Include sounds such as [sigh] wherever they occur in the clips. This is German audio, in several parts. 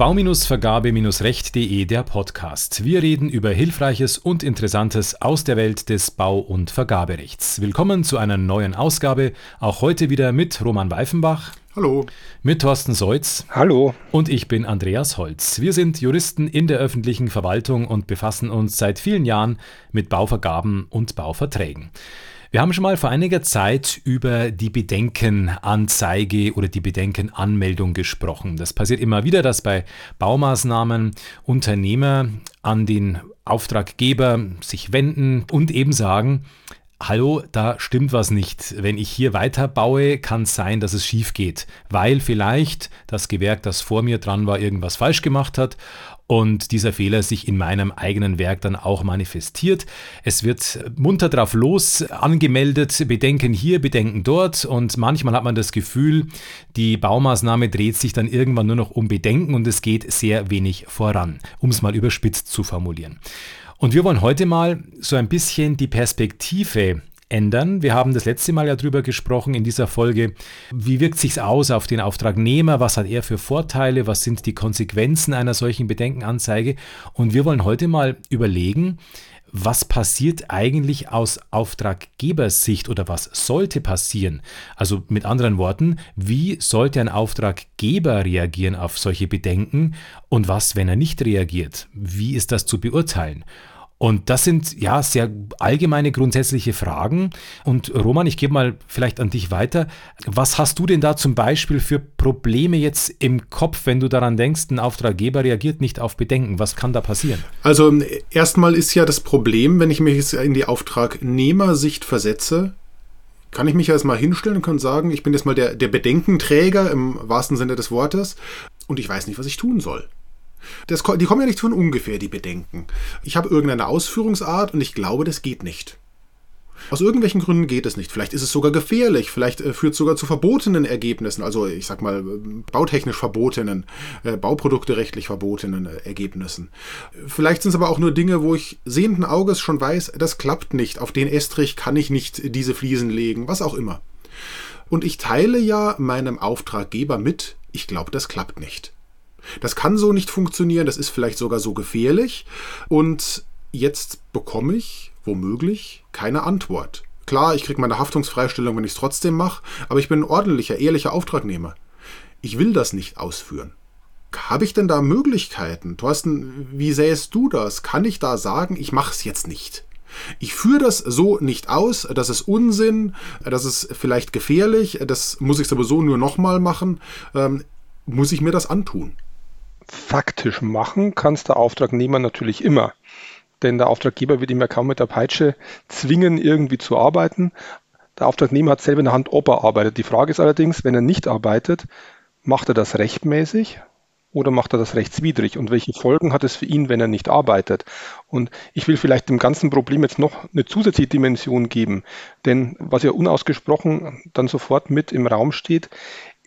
Bau-Vergabe-Recht.de der Podcast. Wir reden über Hilfreiches und Interessantes aus der Welt des Bau- und Vergaberechts. Willkommen zu einer neuen Ausgabe. Auch heute wieder mit Roman Weifenbach. Hallo. Mit Thorsten Seutz. Hallo. Und ich bin Andreas Holz. Wir sind Juristen in der öffentlichen Verwaltung und befassen uns seit vielen Jahren mit Bauvergaben und Bauverträgen. Wir haben schon mal vor einiger Zeit über die Bedenkenanzeige oder die Bedenkenanmeldung gesprochen. Das passiert immer wieder, dass bei Baumaßnahmen Unternehmer an den Auftraggeber sich wenden und eben sagen, Hallo, da stimmt was nicht. Wenn ich hier weiter baue, kann es sein, dass es schief geht, weil vielleicht das Gewerk, das vor mir dran war, irgendwas falsch gemacht hat und dieser Fehler sich in meinem eigenen Werk dann auch manifestiert. Es wird munter drauf los angemeldet, Bedenken hier, Bedenken dort und manchmal hat man das Gefühl, die Baumaßnahme dreht sich dann irgendwann nur noch um Bedenken und es geht sehr wenig voran, um es mal überspitzt zu formulieren. Und wir wollen heute mal so ein bisschen die Perspektive ändern. Wir haben das letzte Mal ja drüber gesprochen in dieser Folge. Wie wirkt sich aus auf den Auftragnehmer? Was hat er für Vorteile? Was sind die Konsequenzen einer solchen Bedenkenanzeige? Und wir wollen heute mal überlegen, was passiert eigentlich aus Auftraggebersicht oder was sollte passieren? Also mit anderen Worten, wie sollte ein Auftraggeber reagieren auf solche Bedenken und was, wenn er nicht reagiert? Wie ist das zu beurteilen? Und das sind ja sehr allgemeine grundsätzliche Fragen. Und Roman, ich gebe mal vielleicht an dich weiter. Was hast du denn da zum Beispiel für Probleme jetzt im Kopf, wenn du daran denkst, ein Auftraggeber reagiert nicht auf Bedenken? Was kann da passieren? Also erstmal ist ja das Problem, wenn ich mich jetzt in die Auftragnehmersicht versetze, kann ich mich erstmal hinstellen und kann sagen, ich bin jetzt mal der, der Bedenkenträger im wahrsten Sinne des Wortes und ich weiß nicht, was ich tun soll. Das, die kommen ja nicht von ungefähr, die Bedenken. Ich habe irgendeine Ausführungsart und ich glaube, das geht nicht. Aus irgendwelchen Gründen geht es nicht. Vielleicht ist es sogar gefährlich, vielleicht äh, führt es sogar zu verbotenen Ergebnissen, also ich sag mal bautechnisch verbotenen, äh, Bauprodukte rechtlich verbotenen äh, Ergebnissen. Vielleicht sind es aber auch nur Dinge, wo ich sehenden Auges schon weiß, das klappt nicht, auf den Estrich kann ich nicht diese Fliesen legen, was auch immer. Und ich teile ja meinem Auftraggeber mit, ich glaube, das klappt nicht. Das kann so nicht funktionieren, das ist vielleicht sogar so gefährlich. Und jetzt bekomme ich womöglich keine Antwort. Klar, ich kriege meine Haftungsfreistellung, wenn ich es trotzdem mache, aber ich bin ein ordentlicher, ehrlicher Auftragnehmer. Ich will das nicht ausführen. Habe ich denn da Möglichkeiten? Thorsten, wie sähst du das? Kann ich da sagen, ich mache es jetzt nicht? Ich führe das so nicht aus, das ist Unsinn, das ist vielleicht gefährlich, das muss ich sowieso nur nochmal machen. Ähm, muss ich mir das antun? Faktisch machen kann es der Auftragnehmer natürlich immer. Denn der Auftraggeber wird ihm ja kaum mit der Peitsche zwingen, irgendwie zu arbeiten. Der Auftragnehmer hat selber in der Hand, ob er arbeitet. Die Frage ist allerdings, wenn er nicht arbeitet, macht er das rechtmäßig oder macht er das rechtswidrig? Und welche Folgen hat es für ihn, wenn er nicht arbeitet? Und ich will vielleicht dem ganzen Problem jetzt noch eine zusätzliche Dimension geben. Denn was ja unausgesprochen dann sofort mit im Raum steht,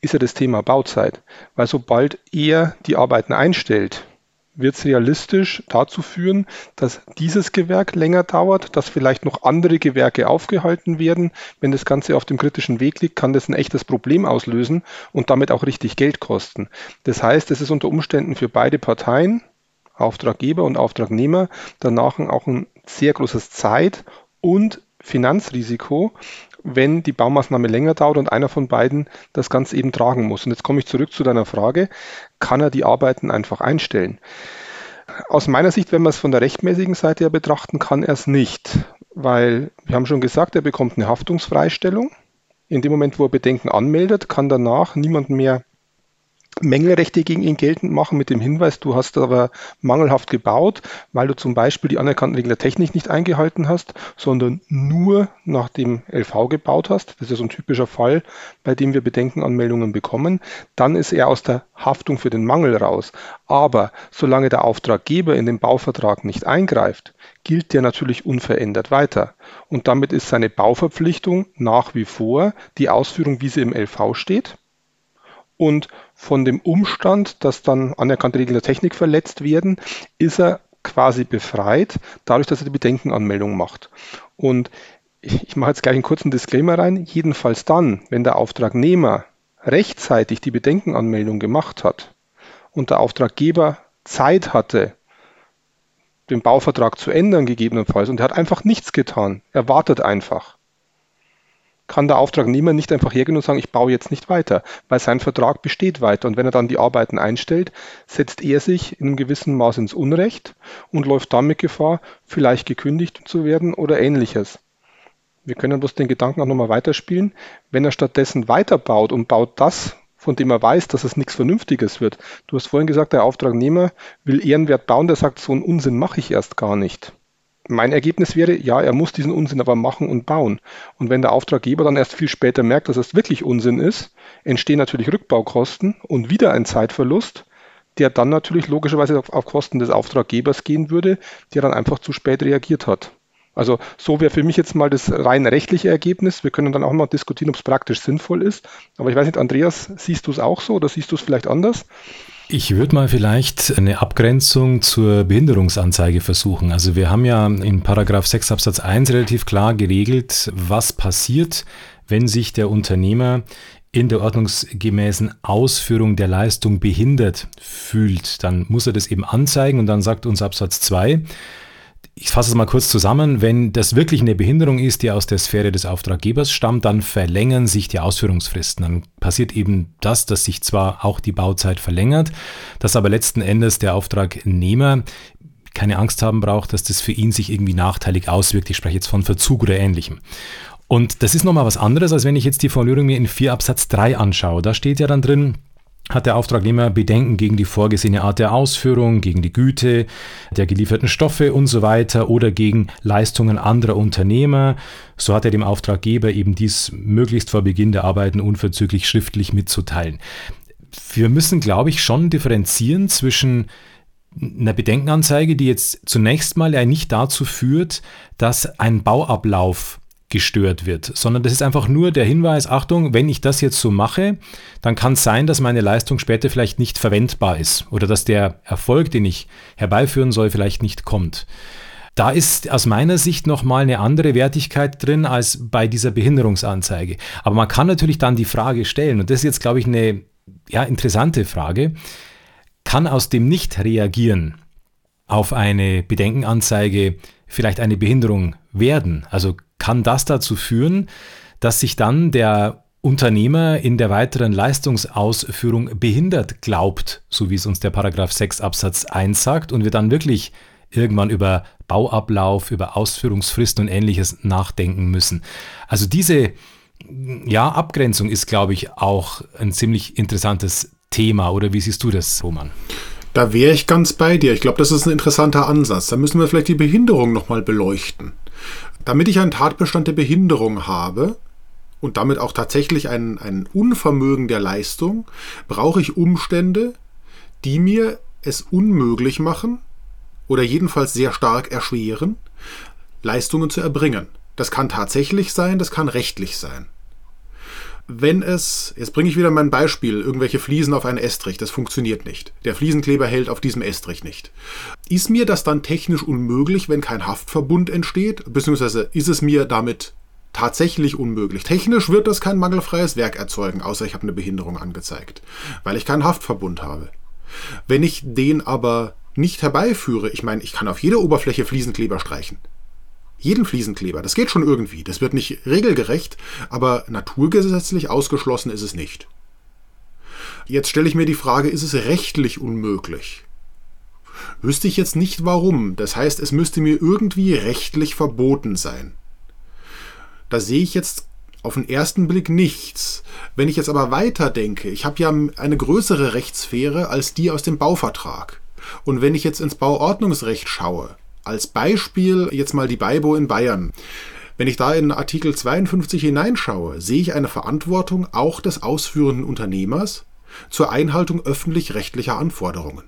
ist ja das Thema Bauzeit. Weil sobald er die Arbeiten einstellt, wird es realistisch dazu führen, dass dieses Gewerk länger dauert, dass vielleicht noch andere Gewerke aufgehalten werden. Wenn das Ganze auf dem kritischen Weg liegt, kann das ein echtes Problem auslösen und damit auch richtig Geld kosten. Das heißt, es ist unter Umständen für beide Parteien, Auftraggeber und Auftragnehmer, danach auch ein sehr großes Zeit- und Finanzrisiko, wenn die Baumaßnahme länger dauert und einer von beiden das Ganze eben tragen muss. Und jetzt komme ich zurück zu deiner Frage, kann er die Arbeiten einfach einstellen? Aus meiner Sicht, wenn man es von der rechtmäßigen Seite her betrachten, kann er es nicht, weil wir haben schon gesagt, er bekommt eine Haftungsfreistellung. In dem Moment, wo er Bedenken anmeldet, kann danach niemand mehr Mängelrechte gegen ihn geltend machen mit dem Hinweis, du hast aber mangelhaft gebaut, weil du zum Beispiel die anerkannten Regeln der Technik nicht eingehalten hast, sondern nur nach dem LV gebaut hast. Das ist so ein typischer Fall, bei dem wir Bedenkenanmeldungen bekommen. Dann ist er aus der Haftung für den Mangel raus. Aber solange der Auftraggeber in den Bauvertrag nicht eingreift, gilt der natürlich unverändert weiter. Und damit ist seine Bauverpflichtung nach wie vor die Ausführung, wie sie im LV steht und von dem Umstand, dass dann anerkannte Regeln der Technik verletzt werden, ist er quasi befreit, dadurch, dass er die Bedenkenanmeldung macht. Und ich mache jetzt gleich einen kurzen Disclaimer rein, jedenfalls dann, wenn der Auftragnehmer rechtzeitig die Bedenkenanmeldung gemacht hat und der Auftraggeber Zeit hatte, den Bauvertrag zu ändern gegebenenfalls und er hat einfach nichts getan, er wartet einfach, kann der Auftragnehmer nicht einfach hergehen und sagen, ich baue jetzt nicht weiter, weil sein Vertrag besteht weiter. Und wenn er dann die Arbeiten einstellt, setzt er sich in einem gewissen Maß ins Unrecht und läuft damit Gefahr, vielleicht gekündigt zu werden oder ähnliches. Wir können bloß den Gedanken auch nochmal weiterspielen. Wenn er stattdessen weiterbaut und baut das, von dem er weiß, dass es nichts Vernünftiges wird. Du hast vorhin gesagt, der Auftragnehmer will ehrenwert bauen, der sagt, so einen Unsinn mache ich erst gar nicht. Mein Ergebnis wäre, ja, er muss diesen Unsinn aber machen und bauen. Und wenn der Auftraggeber dann erst viel später merkt, dass es wirklich Unsinn ist, entstehen natürlich Rückbaukosten und wieder ein Zeitverlust, der dann natürlich logischerweise auf, auf Kosten des Auftraggebers gehen würde, der dann einfach zu spät reagiert hat. Also so wäre für mich jetzt mal das rein rechtliche Ergebnis. Wir können dann auch mal diskutieren, ob es praktisch sinnvoll ist. Aber ich weiß nicht, Andreas, siehst du es auch so oder siehst du es vielleicht anders? Ich würde mal vielleicht eine Abgrenzung zur Behinderungsanzeige versuchen. Also wir haben ja in Paragraph 6 Absatz 1 relativ klar geregelt, was passiert, wenn sich der Unternehmer in der ordnungsgemäßen Ausführung der Leistung behindert fühlt. Dann muss er das eben anzeigen und dann sagt uns Absatz 2, ich fasse es mal kurz zusammen, wenn das wirklich eine Behinderung ist, die aus der Sphäre des Auftraggebers stammt, dann verlängern sich die Ausführungsfristen. Dann passiert eben das, dass sich zwar auch die Bauzeit verlängert, dass aber letzten Endes der Auftragnehmer keine Angst haben braucht, dass das für ihn sich irgendwie nachteilig auswirkt. Ich spreche jetzt von Verzug oder ähnlichem. Und das ist nochmal was anderes, als wenn ich jetzt die Formulierung mir in 4 Absatz 3 anschaue. Da steht ja dann drin, hat der Auftragnehmer Bedenken gegen die vorgesehene Art der Ausführung, gegen die Güte der gelieferten Stoffe und so weiter oder gegen Leistungen anderer Unternehmer, so hat er dem Auftraggeber eben dies möglichst vor Beginn der Arbeiten unverzüglich schriftlich mitzuteilen. Wir müssen, glaube ich, schon differenzieren zwischen einer Bedenkenanzeige, die jetzt zunächst mal ja nicht dazu führt, dass ein Bauablauf gestört wird, sondern das ist einfach nur der Hinweis, Achtung, wenn ich das jetzt so mache, dann kann es sein, dass meine Leistung später vielleicht nicht verwendbar ist oder dass der Erfolg, den ich herbeiführen soll, vielleicht nicht kommt. Da ist aus meiner Sicht nochmal eine andere Wertigkeit drin als bei dieser Behinderungsanzeige. Aber man kann natürlich dann die Frage stellen, und das ist jetzt, glaube ich, eine ja, interessante Frage, kann aus dem Nicht-Reagieren auf eine Bedenkenanzeige vielleicht eine Behinderung werden? Also kann das dazu führen, dass sich dann der Unternehmer in der weiteren Leistungsausführung behindert glaubt, so wie es uns der Paragraph 6 Absatz 1 sagt, und wir dann wirklich irgendwann über Bauablauf, über Ausführungsfristen und ähnliches nachdenken müssen. Also diese ja, Abgrenzung ist, glaube ich, auch ein ziemlich interessantes Thema. Oder wie siehst du das, Roman? Da wäre ich ganz bei dir. Ich glaube, das ist ein interessanter Ansatz. Da müssen wir vielleicht die Behinderung nochmal beleuchten. Damit ich einen Tatbestand der Behinderung habe und damit auch tatsächlich ein, ein Unvermögen der Leistung, brauche ich Umstände, die mir es unmöglich machen oder jedenfalls sehr stark erschweren, Leistungen zu erbringen. Das kann tatsächlich sein, das kann rechtlich sein wenn es, jetzt bringe ich wieder mein Beispiel, irgendwelche Fliesen auf einen Estrich, das funktioniert nicht. Der Fliesenkleber hält auf diesem Estrich nicht. Ist mir das dann technisch unmöglich, wenn kein Haftverbund entsteht? Beziehungsweise ist es mir damit tatsächlich unmöglich? Technisch wird das kein mangelfreies Werk erzeugen, außer ich habe eine Behinderung angezeigt, weil ich keinen Haftverbund habe. Wenn ich den aber nicht herbeiführe, ich meine, ich kann auf jeder Oberfläche Fliesenkleber streichen jeden Fliesenkleber. Das geht schon irgendwie. Das wird nicht regelgerecht, aber naturgesetzlich ausgeschlossen ist es nicht. Jetzt stelle ich mir die Frage, ist es rechtlich unmöglich? Wüsste ich jetzt nicht warum. Das heißt, es müsste mir irgendwie rechtlich verboten sein. Da sehe ich jetzt auf den ersten Blick nichts. Wenn ich jetzt aber weiterdenke, ich habe ja eine größere Rechtssphäre als die aus dem Bauvertrag. Und wenn ich jetzt ins Bauordnungsrecht schaue, als Beispiel jetzt mal die BIBO in Bayern. Wenn ich da in Artikel 52 hineinschaue, sehe ich eine Verantwortung auch des ausführenden Unternehmers zur Einhaltung öffentlich-rechtlicher Anforderungen.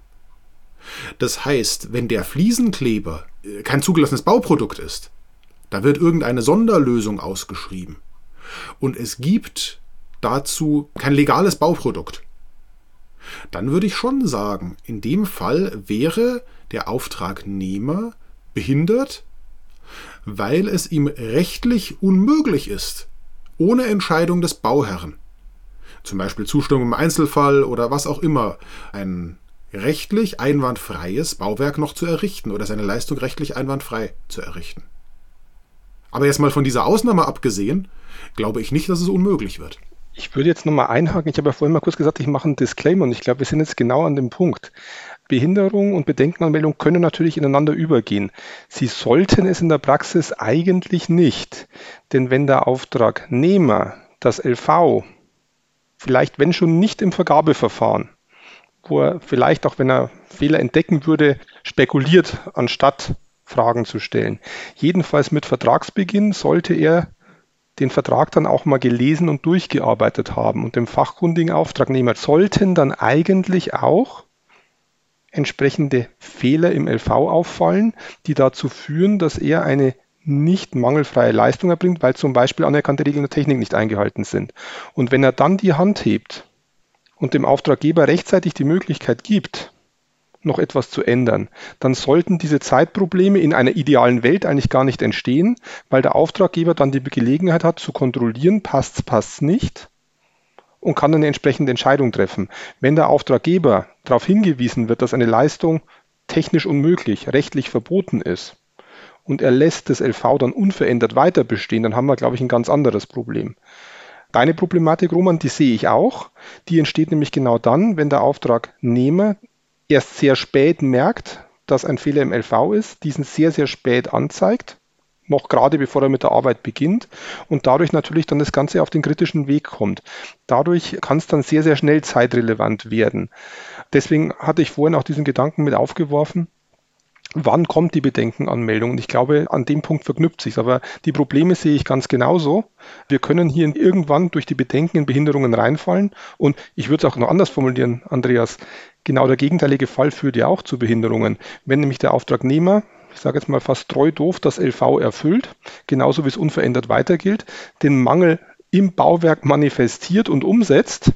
Das heißt, wenn der Fliesenkleber äh, kein zugelassenes Bauprodukt ist, da wird irgendeine Sonderlösung ausgeschrieben. Und es gibt dazu kein legales Bauprodukt. Dann würde ich schon sagen, in dem Fall wäre der Auftragnehmer behindert, weil es ihm rechtlich unmöglich ist, ohne Entscheidung des Bauherrn, zum Beispiel Zustimmung im Einzelfall oder was auch immer, ein rechtlich einwandfreies Bauwerk noch zu errichten oder seine Leistung rechtlich einwandfrei zu errichten. Aber jetzt mal von dieser Ausnahme abgesehen, glaube ich nicht, dass es unmöglich wird. Ich würde jetzt nochmal einhaken. Ich habe ja vorhin mal kurz gesagt, ich mache einen Disclaimer und ich glaube, wir sind jetzt genau an dem Punkt. Behinderung und Bedenkenanmeldung können natürlich ineinander übergehen. Sie sollten es in der Praxis eigentlich nicht. Denn wenn der Auftragnehmer das LV vielleicht, wenn schon nicht im Vergabeverfahren, wo er vielleicht auch, wenn er Fehler entdecken würde, spekuliert, anstatt Fragen zu stellen. Jedenfalls mit Vertragsbeginn sollte er den Vertrag dann auch mal gelesen und durchgearbeitet haben. Und dem fachkundigen Auftragnehmer sollten dann eigentlich auch entsprechende Fehler im LV auffallen, die dazu führen, dass er eine nicht mangelfreie Leistung erbringt, weil zum Beispiel anerkannte Regeln der Technik nicht eingehalten sind. Und wenn er dann die Hand hebt und dem Auftraggeber rechtzeitig die Möglichkeit gibt, noch etwas zu ändern, dann sollten diese Zeitprobleme in einer idealen Welt eigentlich gar nicht entstehen, weil der Auftraggeber dann die Gelegenheit hat zu kontrollieren, passt es, passt es nicht und kann eine entsprechende Entscheidung treffen. Wenn der Auftraggeber darauf hingewiesen wird, dass eine Leistung technisch unmöglich, rechtlich verboten ist und er lässt das LV dann unverändert weiter bestehen, dann haben wir, glaube ich, ein ganz anderes Problem. Deine Problematik, Roman, die sehe ich auch. Die entsteht nämlich genau dann, wenn der Auftragnehmer erst sehr spät merkt, dass ein Fehler im LV ist, diesen sehr, sehr spät anzeigt, noch gerade bevor er mit der Arbeit beginnt und dadurch natürlich dann das Ganze auf den kritischen Weg kommt. Dadurch kann es dann sehr, sehr schnell zeitrelevant werden. Deswegen hatte ich vorhin auch diesen Gedanken mit aufgeworfen, wann kommt die Bedenkenanmeldung? Und ich glaube, an dem Punkt verknüpft sich. Aber die Probleme sehe ich ganz genauso. Wir können hier irgendwann durch die Bedenken in Behinderungen reinfallen. Und ich würde es auch noch anders formulieren, Andreas. Genau der gegenteilige Fall führt ja auch zu Behinderungen. Wenn nämlich der Auftragnehmer, ich sage jetzt mal fast treu doof, das LV erfüllt, genauso wie es unverändert weiter gilt, den Mangel im Bauwerk manifestiert und umsetzt,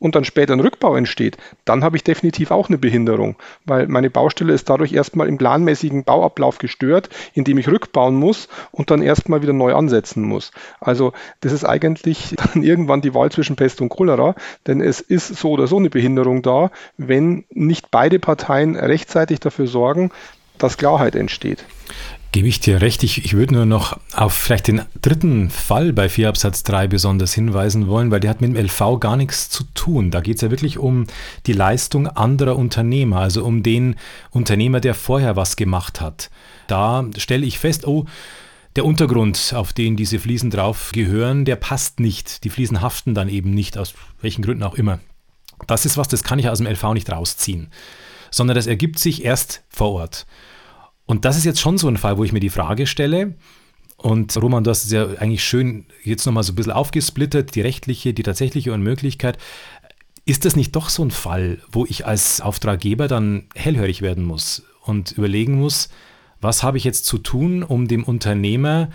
und dann später ein Rückbau entsteht, dann habe ich definitiv auch eine Behinderung, weil meine Baustelle ist dadurch erstmal im planmäßigen Bauablauf gestört, indem ich rückbauen muss und dann erstmal wieder neu ansetzen muss. Also das ist eigentlich [laughs] dann irgendwann die Wahl zwischen Pest und Cholera, denn es ist so oder so eine Behinderung da, wenn nicht beide Parteien rechtzeitig dafür sorgen, dass Klarheit entsteht. Gebe ich dir recht. Ich, ich würde nur noch auf vielleicht den dritten Fall bei 4 Absatz 3 besonders hinweisen wollen, weil der hat mit dem LV gar nichts zu tun. Da geht es ja wirklich um die Leistung anderer Unternehmer, also um den Unternehmer, der vorher was gemacht hat. Da stelle ich fest, oh, der Untergrund, auf den diese Fliesen drauf gehören, der passt nicht. Die Fliesen haften dann eben nicht, aus welchen Gründen auch immer. Das ist was, das kann ich aus dem LV nicht rausziehen, sondern das ergibt sich erst vor Ort. Und das ist jetzt schon so ein Fall, wo ich mir die Frage stelle, und Roman, du hast es ja eigentlich schön jetzt nochmal so ein bisschen aufgesplittert, die rechtliche, die tatsächliche Unmöglichkeit. Ist das nicht doch so ein Fall, wo ich als Auftraggeber dann hellhörig werden muss und überlegen muss, was habe ich jetzt zu tun, um dem Unternehmer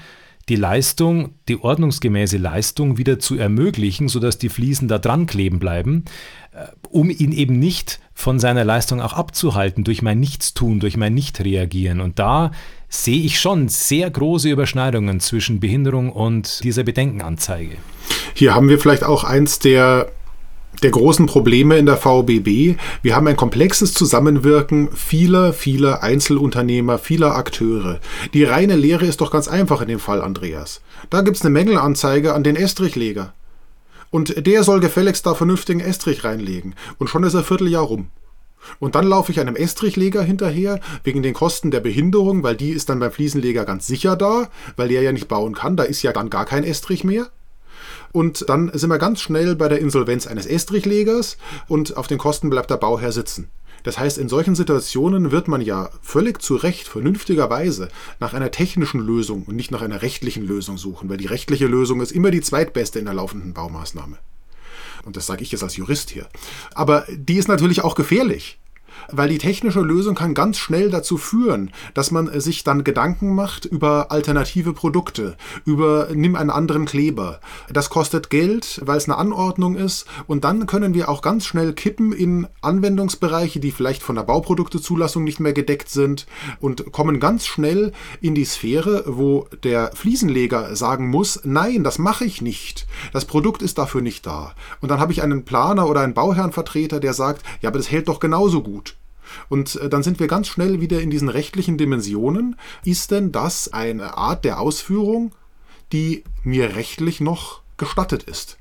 die Leistung, die ordnungsgemäße Leistung wieder zu ermöglichen, sodass die Fliesen da dran kleben bleiben, äh, um ihn eben nicht von seiner Leistung auch abzuhalten durch mein Nichtstun, durch mein Nichtreagieren. Und da sehe ich schon sehr große Überschneidungen zwischen Behinderung und dieser Bedenkenanzeige. Hier haben wir vielleicht auch eins der der großen Probleme in der VBB. Wir haben ein komplexes Zusammenwirken vieler, vieler Einzelunternehmer, vieler Akteure. Die reine Lehre ist doch ganz einfach in dem Fall, Andreas. Da gibt es eine Mängelanzeige an den Estrichleger. Und der soll gefälligst da vernünftigen Estrich reinlegen. Und schon ist ein Vierteljahr rum. Und dann laufe ich einem Estrichleger hinterher, wegen den Kosten der Behinderung, weil die ist dann beim Fliesenleger ganz sicher da, weil der ja nicht bauen kann, da ist ja dann gar kein Estrich mehr. Und dann sind wir ganz schnell bei der Insolvenz eines Estrichlegers und auf den Kosten bleibt der Bauherr sitzen. Das heißt, in solchen Situationen wird man ja völlig zu Recht, vernünftigerweise nach einer technischen Lösung und nicht nach einer rechtlichen Lösung suchen, weil die rechtliche Lösung ist immer die zweitbeste in der laufenden Baumaßnahme. Und das sage ich jetzt als Jurist hier. Aber die ist natürlich auch gefährlich. Weil die technische Lösung kann ganz schnell dazu führen, dass man sich dann Gedanken macht über alternative Produkte, über nimm einen anderen Kleber. Das kostet Geld, weil es eine Anordnung ist und dann können wir auch ganz schnell kippen in Anwendungsbereiche, die vielleicht von der Bauproduktezulassung nicht mehr gedeckt sind und kommen ganz schnell in die Sphäre, wo der Fliesenleger sagen muss, nein, das mache ich nicht. Das Produkt ist dafür nicht da. Und dann habe ich einen Planer oder einen Bauherrnvertreter, der sagt, ja, aber das hält doch genauso gut. Und äh, dann sind wir ganz schnell wieder in diesen rechtlichen Dimensionen. Ist denn das eine Art der Ausführung, die mir rechtlich noch gestattet ist?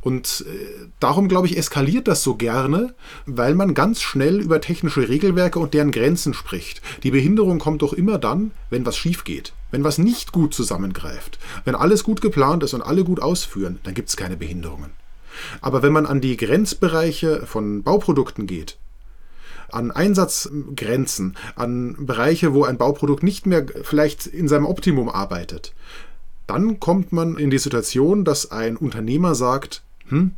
Und äh, darum, glaube ich, eskaliert das so gerne, weil man ganz schnell über technische Regelwerke und deren Grenzen spricht. Die Behinderung kommt doch immer dann, wenn was schief geht. Wenn was nicht gut zusammengreift. Wenn alles gut geplant ist und alle gut ausführen, dann gibt es keine Behinderungen. Aber wenn man an die Grenzbereiche von Bauprodukten geht, an Einsatzgrenzen, an Bereiche, wo ein Bauprodukt nicht mehr vielleicht in seinem Optimum arbeitet, dann kommt man in die Situation, dass ein Unternehmer sagt, hm,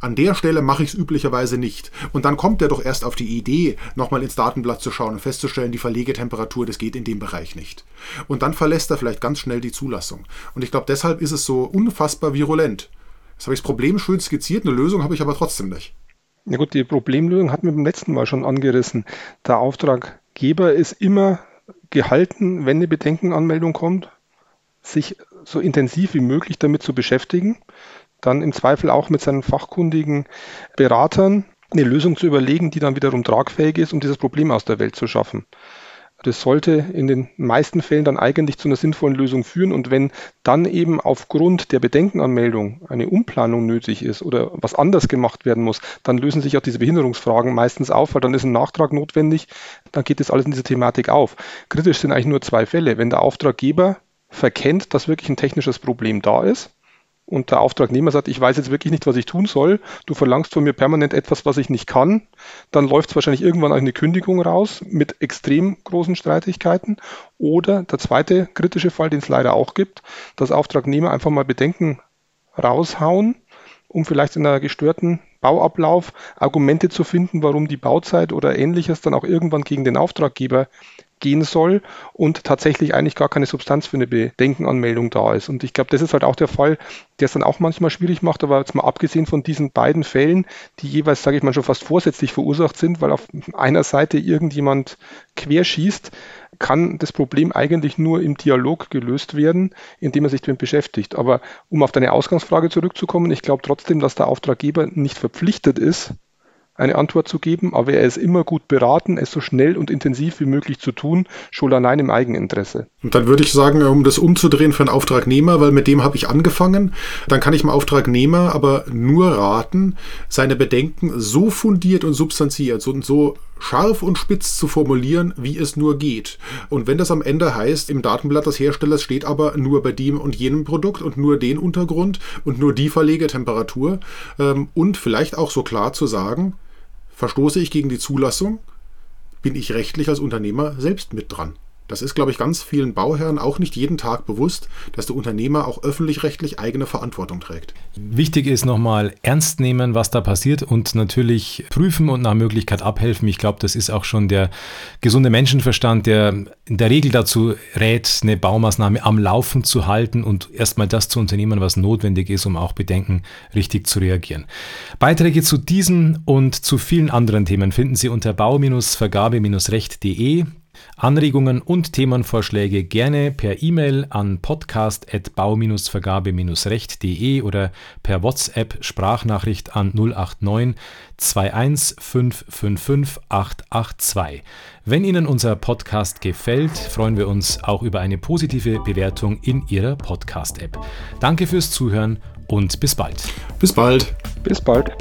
an der Stelle mache ich es üblicherweise nicht. Und dann kommt er doch erst auf die Idee, nochmal ins Datenblatt zu schauen und festzustellen, die Verlegetemperatur, das geht in dem Bereich nicht. Und dann verlässt er vielleicht ganz schnell die Zulassung. Und ich glaube, deshalb ist es so unfassbar virulent. Jetzt habe ich das Problem schön skizziert, eine Lösung habe ich aber trotzdem nicht. Ja gut, die Problemlösung hatten wir beim letzten Mal schon angerissen. Der Auftraggeber ist immer gehalten, wenn eine Bedenkenanmeldung kommt, sich so intensiv wie möglich damit zu beschäftigen, dann im Zweifel auch mit seinen fachkundigen Beratern eine Lösung zu überlegen, die dann wiederum tragfähig ist, um dieses Problem aus der Welt zu schaffen. Das sollte in den meisten Fällen dann eigentlich zu einer sinnvollen Lösung führen. Und wenn dann eben aufgrund der Bedenkenanmeldung eine Umplanung nötig ist oder was anders gemacht werden muss, dann lösen sich auch diese Behinderungsfragen meistens auf, weil dann ist ein Nachtrag notwendig. Dann geht das alles in diese Thematik auf. Kritisch sind eigentlich nur zwei Fälle. Wenn der Auftraggeber verkennt, dass wirklich ein technisches Problem da ist und der Auftragnehmer sagt, ich weiß jetzt wirklich nicht, was ich tun soll, du verlangst von mir permanent etwas, was ich nicht kann, dann läuft es wahrscheinlich irgendwann eine Kündigung raus mit extrem großen Streitigkeiten. Oder der zweite kritische Fall, den es leider auch gibt, dass Auftragnehmer einfach mal Bedenken raushauen, um vielleicht in einer gestörten Bauablauf Argumente zu finden, warum die Bauzeit oder ähnliches dann auch irgendwann gegen den Auftraggeber gehen soll und tatsächlich eigentlich gar keine Substanz für eine Bedenkenanmeldung da ist. Und ich glaube, das ist halt auch der Fall, der es dann auch manchmal schwierig macht, aber jetzt mal abgesehen von diesen beiden Fällen, die jeweils, sage ich mal, schon fast vorsätzlich verursacht sind, weil auf einer Seite irgendjemand querschießt, kann das Problem eigentlich nur im Dialog gelöst werden, indem er sich damit beschäftigt. Aber um auf deine Ausgangsfrage zurückzukommen, ich glaube trotzdem, dass der Auftraggeber nicht verpflichtet ist, eine Antwort zu geben, aber er ist immer gut beraten, es so schnell und intensiv wie möglich zu tun, schon allein im Eigeninteresse. Und dann würde ich sagen, um das umzudrehen für einen Auftragnehmer, weil mit dem habe ich angefangen, dann kann ich dem Auftragnehmer aber nur raten, seine Bedenken so fundiert und substanziert und so scharf und spitz zu formulieren, wie es nur geht. Und wenn das am Ende heißt, im Datenblatt des Herstellers steht aber nur bei dem und jenem Produkt und nur den Untergrund und nur die Verlegetemperatur ähm, und vielleicht auch so klar zu sagen, Verstoße ich gegen die Zulassung, bin ich rechtlich als Unternehmer selbst mit dran. Das ist, glaube ich, ganz vielen Bauherren auch nicht jeden Tag bewusst, dass der Unternehmer auch öffentlich-rechtlich eigene Verantwortung trägt. Wichtig ist nochmal ernst nehmen, was da passiert und natürlich prüfen und nach Möglichkeit abhelfen. Ich glaube, das ist auch schon der gesunde Menschenverstand, der in der Regel dazu rät, eine Baumaßnahme am Laufen zu halten und erstmal das zu unternehmen, was notwendig ist, um auch Bedenken richtig zu reagieren. Beiträge zu diesen und zu vielen anderen Themen finden Sie unter bau-vergabe-recht.de. Anregungen und Themenvorschläge gerne per E-Mail an podcast.bau-vergabe-recht.de oder per WhatsApp Sprachnachricht an 089 21 555 882. Wenn Ihnen unser Podcast gefällt, freuen wir uns auch über eine positive Bewertung in Ihrer Podcast-App. Danke fürs Zuhören und bis bald. Bis bald. Bis bald.